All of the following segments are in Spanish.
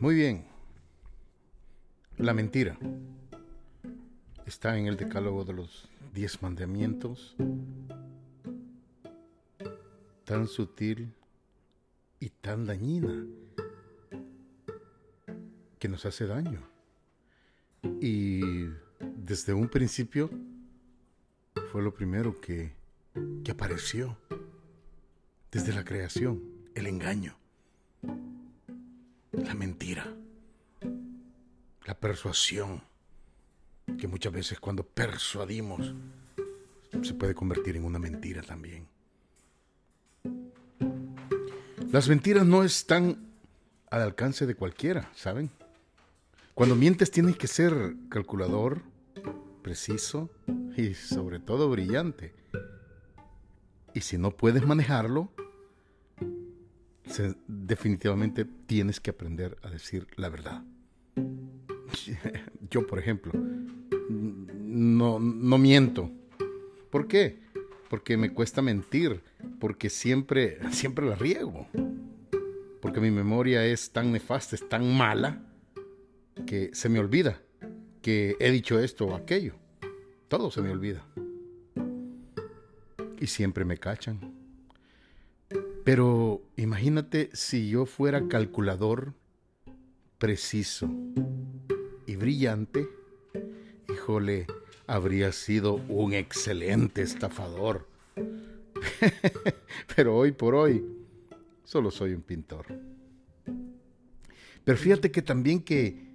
Muy bien. La mentira está en el decálogo de los diez mandamientos. Tan sutil y tan dañina que nos hace daño. Y desde un principio fue lo primero que, que apareció. Desde la creación, el engaño la persuasión, que muchas veces cuando persuadimos se puede convertir en una mentira también. Las mentiras no están al alcance de cualquiera, ¿saben? Cuando mientes tienes que ser calculador, preciso y sobre todo brillante. Y si no puedes manejarlo, definitivamente tienes que aprender a decir la verdad. Yo, por ejemplo, no, no miento. ¿Por qué? Porque me cuesta mentir, porque siempre, siempre la riego. Porque mi memoria es tan nefasta, es tan mala, que se me olvida que he dicho esto o aquello. Todo se me olvida. Y siempre me cachan. Pero imagínate si yo fuera calculador, preciso y brillante, híjole, habría sido un excelente estafador. Pero hoy por hoy, solo soy un pintor. Pero fíjate que también que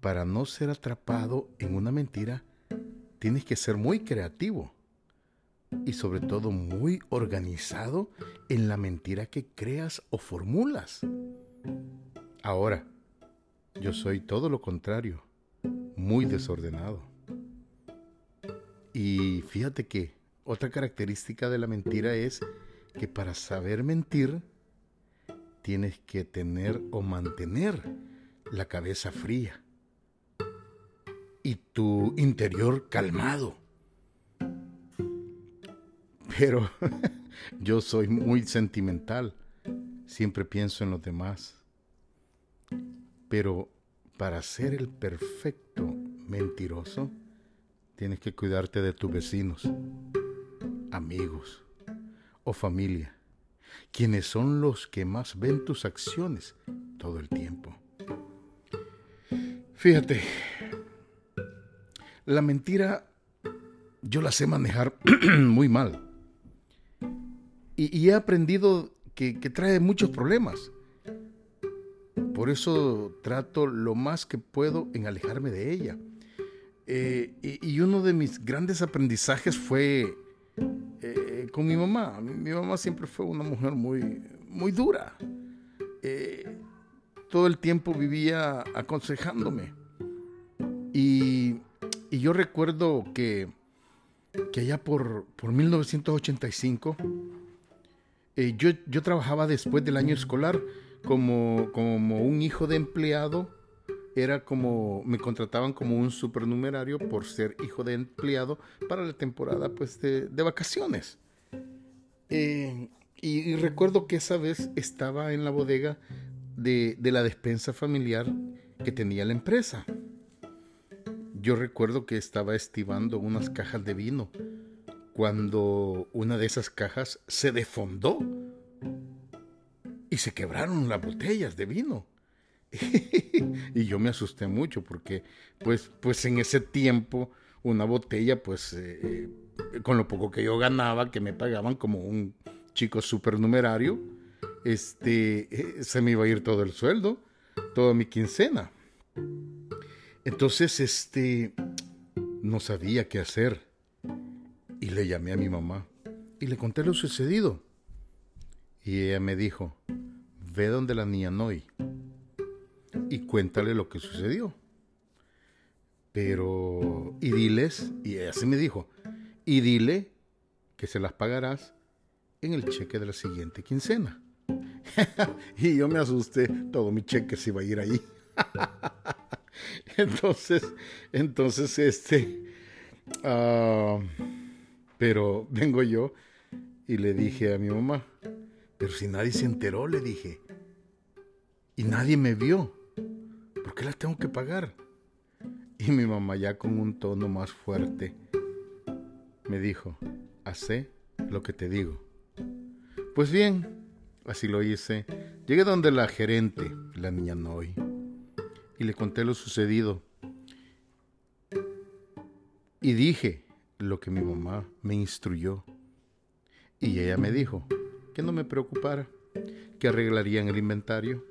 para no ser atrapado en una mentira, tienes que ser muy creativo y sobre todo muy organizado en la mentira que creas o formulas. Ahora, yo soy todo lo contrario, muy desordenado. Y fíjate que otra característica de la mentira es que para saber mentir tienes que tener o mantener la cabeza fría y tu interior calmado pero yo soy muy sentimental. Siempre pienso en los demás. Pero para ser el perfecto mentiroso, tienes que cuidarte de tus vecinos, amigos o familia, quienes son los que más ven tus acciones todo el tiempo. Fíjate, la mentira yo la sé manejar muy mal y, he aprendido que, trae muchos problemas. Por eso trato lo más que puedo en alejarme de ella. Eh, y, uno de mis grandes aprendizajes fue eh, con mi mamá. Mi mamá siempre fue una mujer muy, muy dura. Eh, todo el tiempo vivía aconsejándome. Y, yo recuerdo que, que allá por, por 1985 eh, yo, yo, trabajaba después del año escolar como, como un hijo de empleado. Era como, me contrataban como un supernumerario por ser hijo de empleado para la temporada pues, de, vacaciones. Eh, y, recuerdo que esa vez estaba en la bodega de, de la despensa familiar que tenía la empresa. Yo recuerdo que estaba estivando unas cajas de vino cuando una de esas cajas se defondó y se quebraron las botellas de vino. y yo me asusté mucho porque pues, pues en ese tiempo una botella pues eh, eh, con lo poco que yo ganaba que me pagaban como un chico supernumerario este eh, se me iba a ir todo el sueldo toda mi quincena entonces este no sabía qué hacer le llamé a mi mamá y le conté lo sucedido. Y ella me dijo, ve donde la niña Noy y cuéntale lo que sucedió. Pero, y diles, y así me dijo, y dile que se las pagarás en el cheque de la siguiente quincena. y yo me asusté, todo mi cheque se iba a ir ahí. entonces, entonces, este, uh, pero vengo yo y le dije a mi mamá, pero si nadie se enteró, le dije, y nadie me vio. ¿Por qué las tengo que pagar? Y mi mamá ya con un tono más fuerte me dijo, hace lo que te digo. Pues bien, así lo hice. Llegué donde la gerente, la niña Noy, y le conté lo sucedido. Y dije lo que mi mamá me instruyó. Y ella me dijo que no me preocupara, que arreglarían el inventario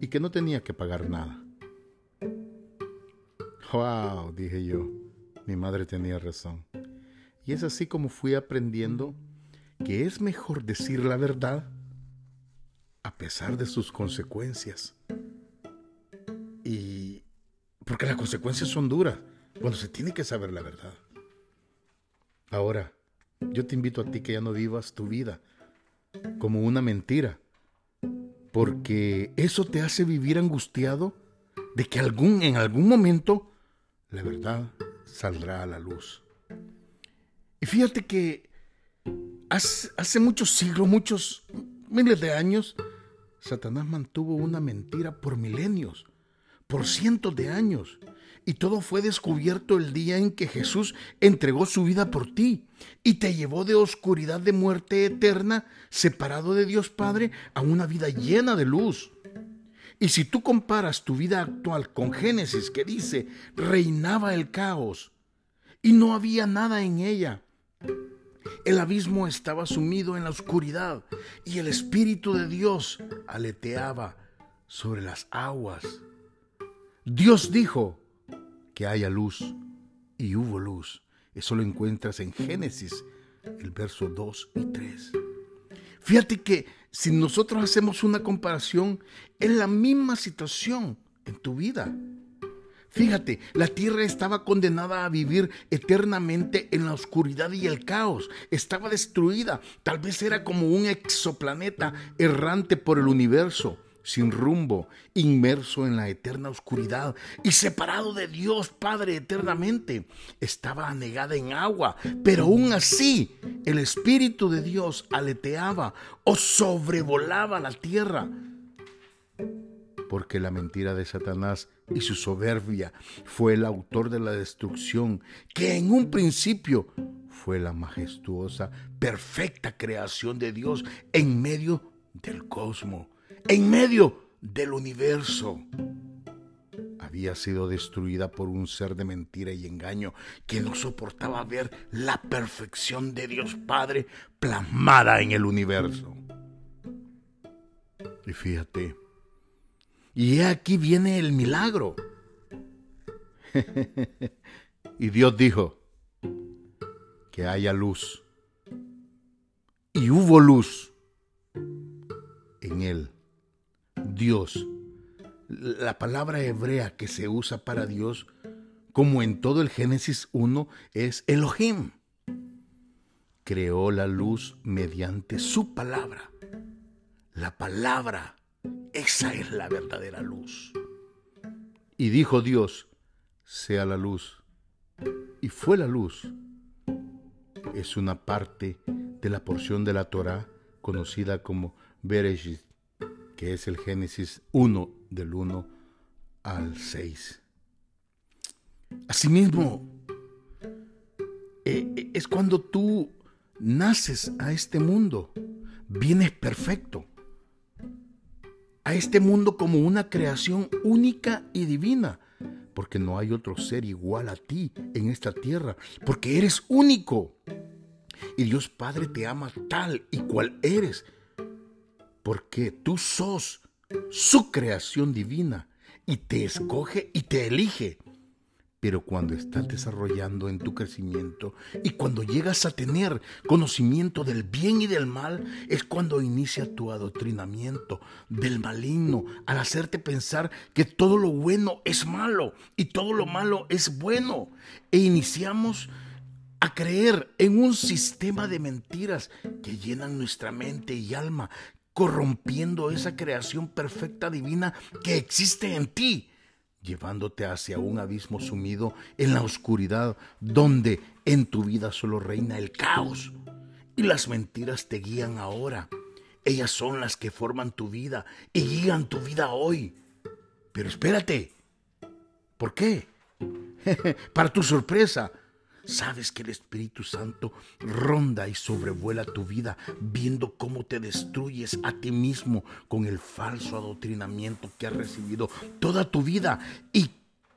y que no tenía que pagar nada. ¡Wow! dije yo. Mi madre tenía razón. Y es así como fui aprendiendo que es mejor decir la verdad a pesar de sus consecuencias. Y porque las consecuencias son duras cuando se tiene que saber la verdad. Ahora, yo te invito a ti que ya no vivas tu vida como una mentira, porque eso te hace vivir angustiado de que algún, en algún momento la verdad saldrá a la luz. Y fíjate que hace, hace muchos siglos, muchos miles de años, Satanás mantuvo una mentira por milenios, por cientos de años. Y todo fue descubierto el día en que Jesús entregó su vida por ti y te llevó de oscuridad de muerte eterna, separado de Dios Padre, a una vida llena de luz. Y si tú comparas tu vida actual con Génesis, que dice, reinaba el caos y no había nada en ella, el abismo estaba sumido en la oscuridad y el Espíritu de Dios aleteaba sobre las aguas. Dios dijo que haya luz y hubo luz. Eso lo encuentras en Génesis, el verso 2 y 3. Fíjate que si nosotros hacemos una comparación, es la misma situación en tu vida. Fíjate, la tierra estaba condenada a vivir eternamente en la oscuridad y el caos. Estaba destruida. Tal vez era como un exoplaneta errante por el universo, sin rumbo, inmerso en la eterna oscuridad y separado de Dios Padre eternamente. Estaba anegada en agua, pero aún así el Espíritu de Dios aleteaba o sobrevolaba la tierra porque la mentira de Satanás y su soberbia fue el autor de la destrucción, que en un principio fue la majestuosa, perfecta creación de Dios en medio del cosmos, en medio del universo. Había sido destruida por un ser de mentira y engaño que no soportaba ver la perfección de Dios Padre plasmada en el universo. Y fíjate, y aquí viene el milagro. y Dios dijo, que haya luz. Y hubo luz en él. Dios. La palabra hebrea que se usa para Dios, como en todo el Génesis 1, es Elohim. Creó la luz mediante su palabra. La palabra esa es la verdadera luz. Y dijo Dios, sea la luz. Y fue la luz. Es una parte de la porción de la Torah conocida como Bereshit, que es el Génesis 1 del 1 al 6. Asimismo, eh, eh, es cuando tú naces a este mundo, vienes perfecto a este mundo como una creación única y divina, porque no hay otro ser igual a ti en esta tierra, porque eres único. Y Dios Padre te ama tal y cual eres, porque tú sos su creación divina y te escoge y te elige pero cuando estás desarrollando en tu crecimiento y cuando llegas a tener conocimiento del bien y del mal, es cuando inicia tu adoctrinamiento del maligno al hacerte pensar que todo lo bueno es malo y todo lo malo es bueno. E iniciamos a creer en un sistema de mentiras que llenan nuestra mente y alma, corrompiendo esa creación perfecta divina que existe en ti llevándote hacia un abismo sumido en la oscuridad, donde en tu vida solo reina el caos y las mentiras te guían ahora. Ellas son las que forman tu vida y guían tu vida hoy. Pero espérate. ¿Por qué? Para tu sorpresa, sabes que el Espíritu Santo ronda y sobrevuela tu vida viendo cómo te destruyes a ti mismo con el falso adoctrinamiento que has recibido toda tu vida y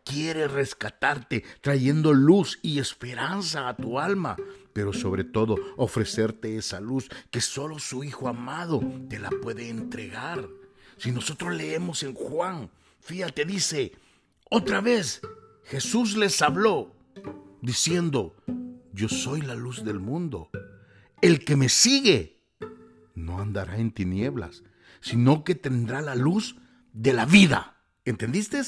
quiere rescatarte trayendo luz y esperanza a tu alma, pero sobre todo ofrecerte esa luz que solo su Hijo amado te la puede entregar. Si nosotros leemos en Juan, fíjate, dice, otra vez Jesús les habló diciendo, yo soy la luz del mundo. El que me sigue no andará en tinieblas, sino que tendrá la luz de la vida. ¿Entendiste?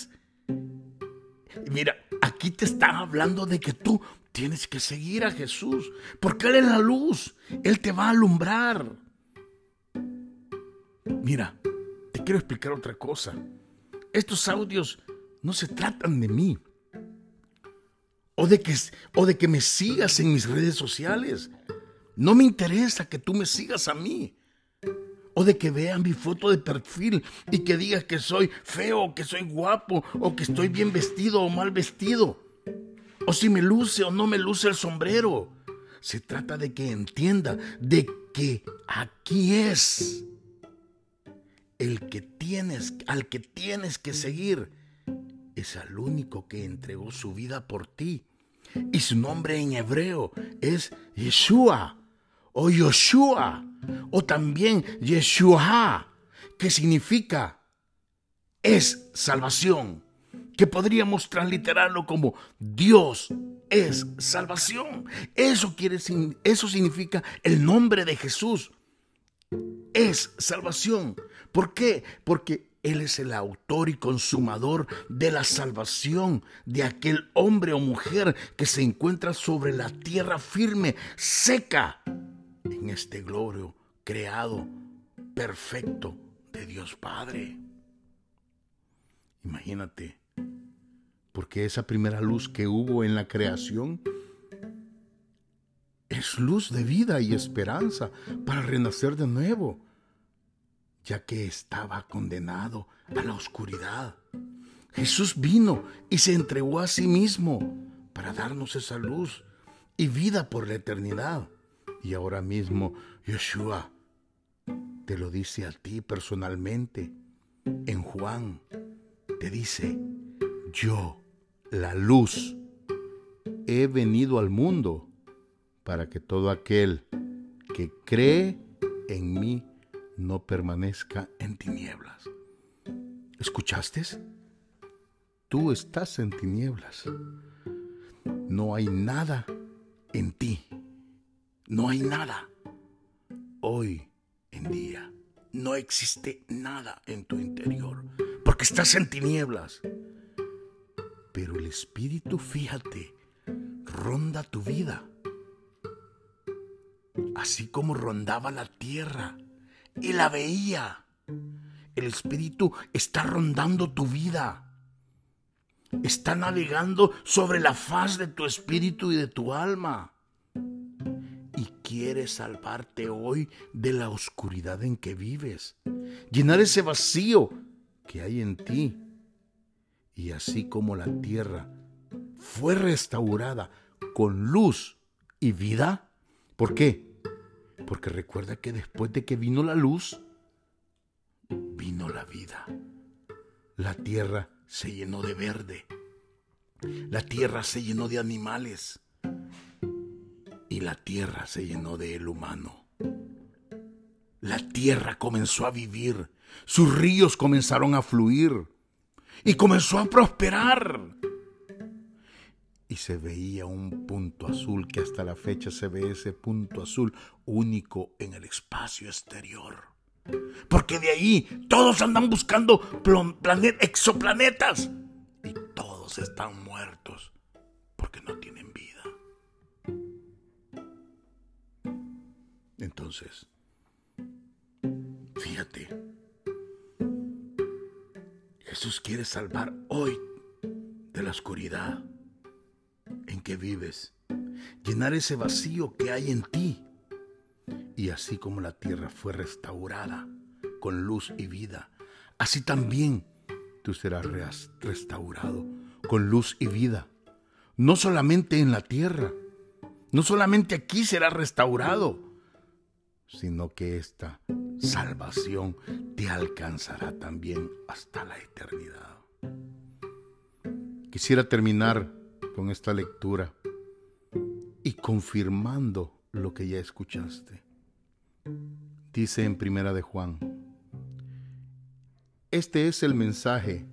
Mira, aquí te están hablando de que tú tienes que seguir a Jesús, porque Él es la luz, Él te va a alumbrar. Mira, te quiero explicar otra cosa. Estos audios no se tratan de mí. O de, que, o de que me sigas en mis redes sociales. No me interesa que tú me sigas a mí. O de que vean mi foto de perfil y que digas que soy feo, que soy guapo, o que estoy bien vestido o mal vestido. O si me luce o no me luce el sombrero. Se trata de que entienda de que aquí es el que tienes, al que tienes que seguir es al único que entregó su vida por ti. Y su nombre en hebreo es Yeshua o Yoshua o también Yeshua, que significa es salvación, que podríamos transliterarlo como Dios es salvación. Eso quiere eso significa el nombre de Jesús. Es salvación. ¿Por qué? Porque él es el autor y consumador de la salvación de aquel hombre o mujer que se encuentra sobre la tierra firme, seca, en este glorio creado perfecto de Dios Padre. Imagínate, porque esa primera luz que hubo en la creación es luz de vida y esperanza para renacer de nuevo ya que estaba condenado a la oscuridad. Jesús vino y se entregó a sí mismo para darnos esa luz y vida por la eternidad. Y ahora mismo Yeshua te lo dice a ti personalmente. En Juan te dice, yo, la luz, he venido al mundo para que todo aquel que cree en mí no permanezca en tinieblas. ¿Escuchaste? Tú estás en tinieblas. No hay nada en ti. No hay nada. Hoy en día no existe nada en tu interior porque estás en tinieblas. Pero el Espíritu, fíjate, ronda tu vida. Así como rondaba la tierra y la veía. El Espíritu está rondando tu vida. Está navegando sobre la faz de tu espíritu y de tu alma. Y quiere salvarte hoy de la oscuridad en que vives. Llenar ese vacío que hay en ti. Y así como la tierra fue restaurada con luz y vida. ¿Por qué? Porque recuerda que después de que vino la luz, vino la vida. La tierra se llenó de verde. La tierra se llenó de animales. Y la tierra se llenó de el humano. La tierra comenzó a vivir. Sus ríos comenzaron a fluir. Y comenzó a prosperar y se veía un punto azul que hasta la fecha se ve ese punto azul único en el espacio exterior. Porque de ahí todos andan buscando exoplanetas y todos están muertos porque no tienen vida. Entonces, fíjate, Jesús quiere salvar hoy de la oscuridad que vives, llenar ese vacío que hay en ti. Y así como la tierra fue restaurada con luz y vida, así también tú serás restaurado con luz y vida. No solamente en la tierra, no solamente aquí será restaurado, sino que esta salvación te alcanzará también hasta la eternidad. Quisiera terminar con esta lectura y confirmando lo que ya escuchaste. Dice en Primera de Juan, este es el mensaje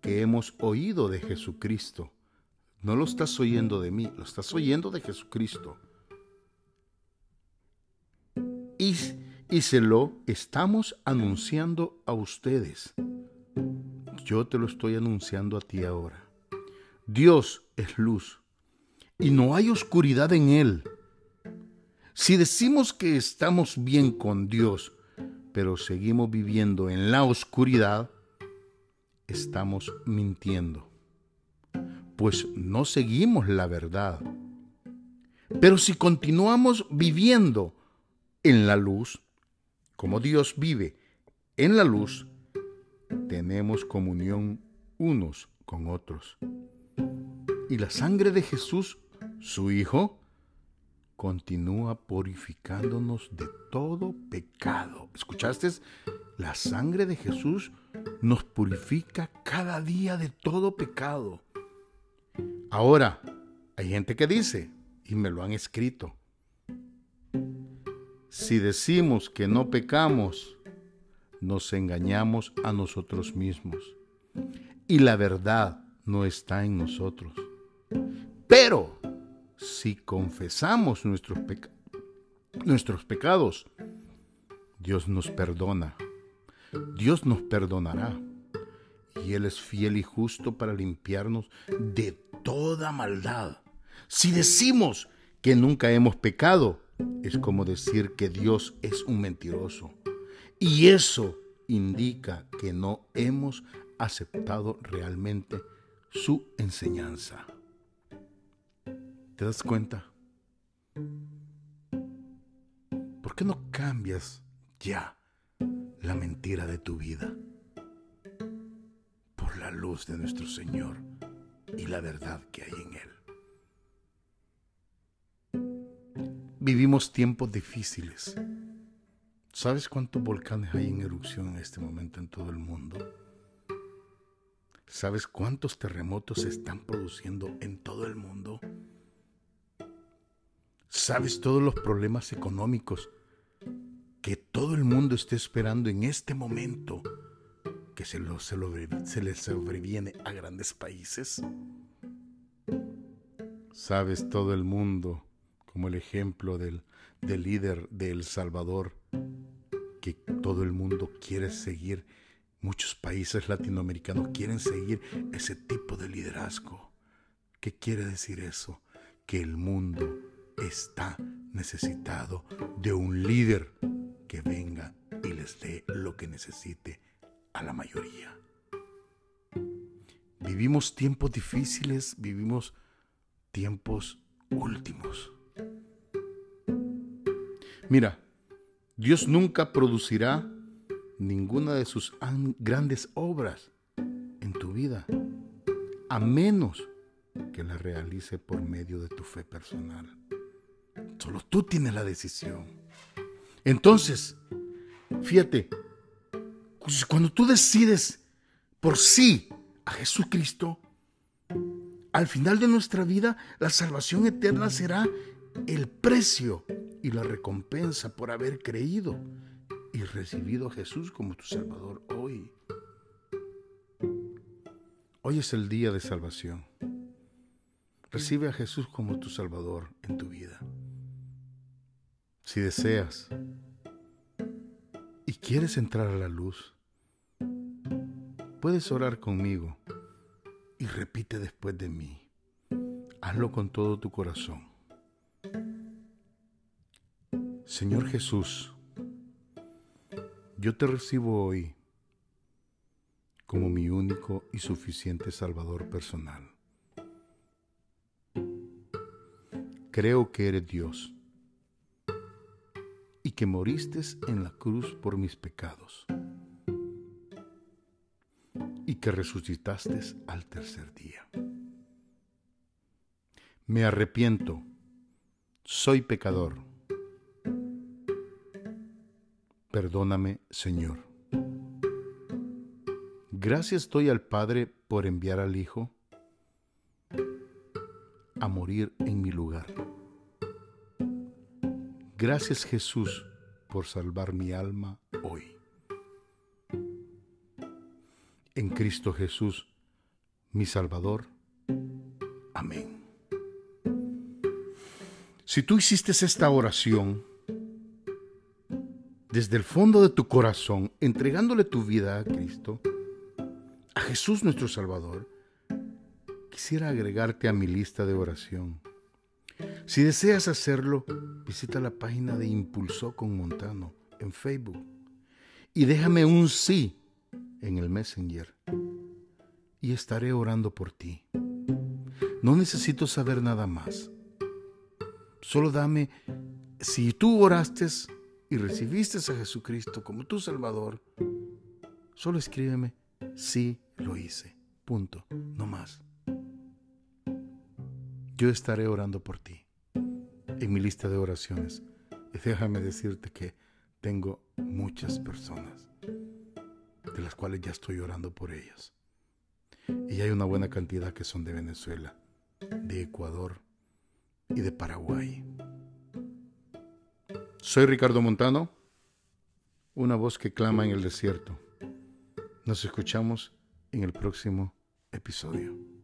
que hemos oído de Jesucristo. No lo estás oyendo de mí, lo estás oyendo de Jesucristo. Y, y se lo estamos anunciando a ustedes. Yo te lo estoy anunciando a ti ahora. Dios es luz y no hay oscuridad en Él. Si decimos que estamos bien con Dios, pero seguimos viviendo en la oscuridad, estamos mintiendo, pues no seguimos la verdad. Pero si continuamos viviendo en la luz, como Dios vive en la luz, tenemos comunión unos con otros. Y la sangre de Jesús su Hijo, continúa purificándonos de todo pecado. ¿Escuchaste? La sangre de Jesús nos purifica cada día de todo pecado. Ahora, hay gente que dice, y me lo han escrito, si decimos que no pecamos, nos engañamos a nosotros mismos y la verdad no está en nosotros. Pero si confesamos nuestros, nuestros pecados, Dios nos perdona. Dios nos perdonará. Y Él es fiel y justo para limpiarnos de toda maldad. Si decimos que nunca hemos pecado, es como decir que Dios es un mentiroso. Y eso indica que no hemos aceptado realmente su enseñanza. ¿Te das cuenta? ¿Por qué no cambias ya la mentira de tu vida por la luz de nuestro Señor y la verdad que hay en Él? Vivimos tiempos difíciles. ¿Sabes cuántos volcanes hay en erupción en este momento en todo el mundo? ¿Sabes cuántos terremotos se están produciendo en todo el mundo? Sabes todos los problemas económicos que todo el mundo está esperando en este momento que se, lo, se, se le sobreviene a grandes países. Sabes todo el mundo, como el ejemplo del, del líder de El Salvador, que todo el mundo quiere seguir, muchos países latinoamericanos quieren seguir ese tipo de liderazgo. ¿Qué quiere decir eso? Que el mundo está necesitado de un líder que venga y les dé lo que necesite a la mayoría. Vivimos tiempos difíciles, vivimos tiempos últimos. Mira, Dios nunca producirá ninguna de sus grandes obras en tu vida, a menos que la realice por medio de tu fe personal. Solo tú tienes la decisión. Entonces, fíjate, pues, cuando tú decides por sí a Jesucristo, al final de nuestra vida, la salvación eterna será el precio y la recompensa por haber creído y recibido a Jesús como tu Salvador hoy. Hoy es el día de salvación. Recibe a Jesús como tu Salvador en tu vida. Si deseas y quieres entrar a la luz, puedes orar conmigo y repite después de mí. Hazlo con todo tu corazón. Señor Jesús, yo te recibo hoy como mi único y suficiente Salvador personal. Creo que eres Dios que moriste en la cruz por mis pecados y que resucitaste al tercer día. Me arrepiento, soy pecador. Perdóname, Señor. Gracias doy al Padre por enviar al Hijo a morir Gracias Jesús por salvar mi alma hoy. En Cristo Jesús, mi Salvador. Amén. Si tú hiciste esta oración desde el fondo de tu corazón, entregándole tu vida a Cristo, a Jesús nuestro Salvador, quisiera agregarte a mi lista de oración. Si deseas hacerlo, visita la página de Impulsó con Montano en Facebook y déjame un sí en el Messenger y estaré orando por ti. No necesito saber nada más. Solo dame, si tú oraste y recibiste a Jesucristo como tu Salvador, solo escríbeme, sí lo hice. Punto. No más. Yo estaré orando por ti en mi lista de oraciones. Y déjame decirte que tengo muchas personas de las cuales ya estoy orando por ellas. Y hay una buena cantidad que son de Venezuela, de Ecuador y de Paraguay. Soy Ricardo Montano, una voz que clama en el desierto. Nos escuchamos en el próximo episodio.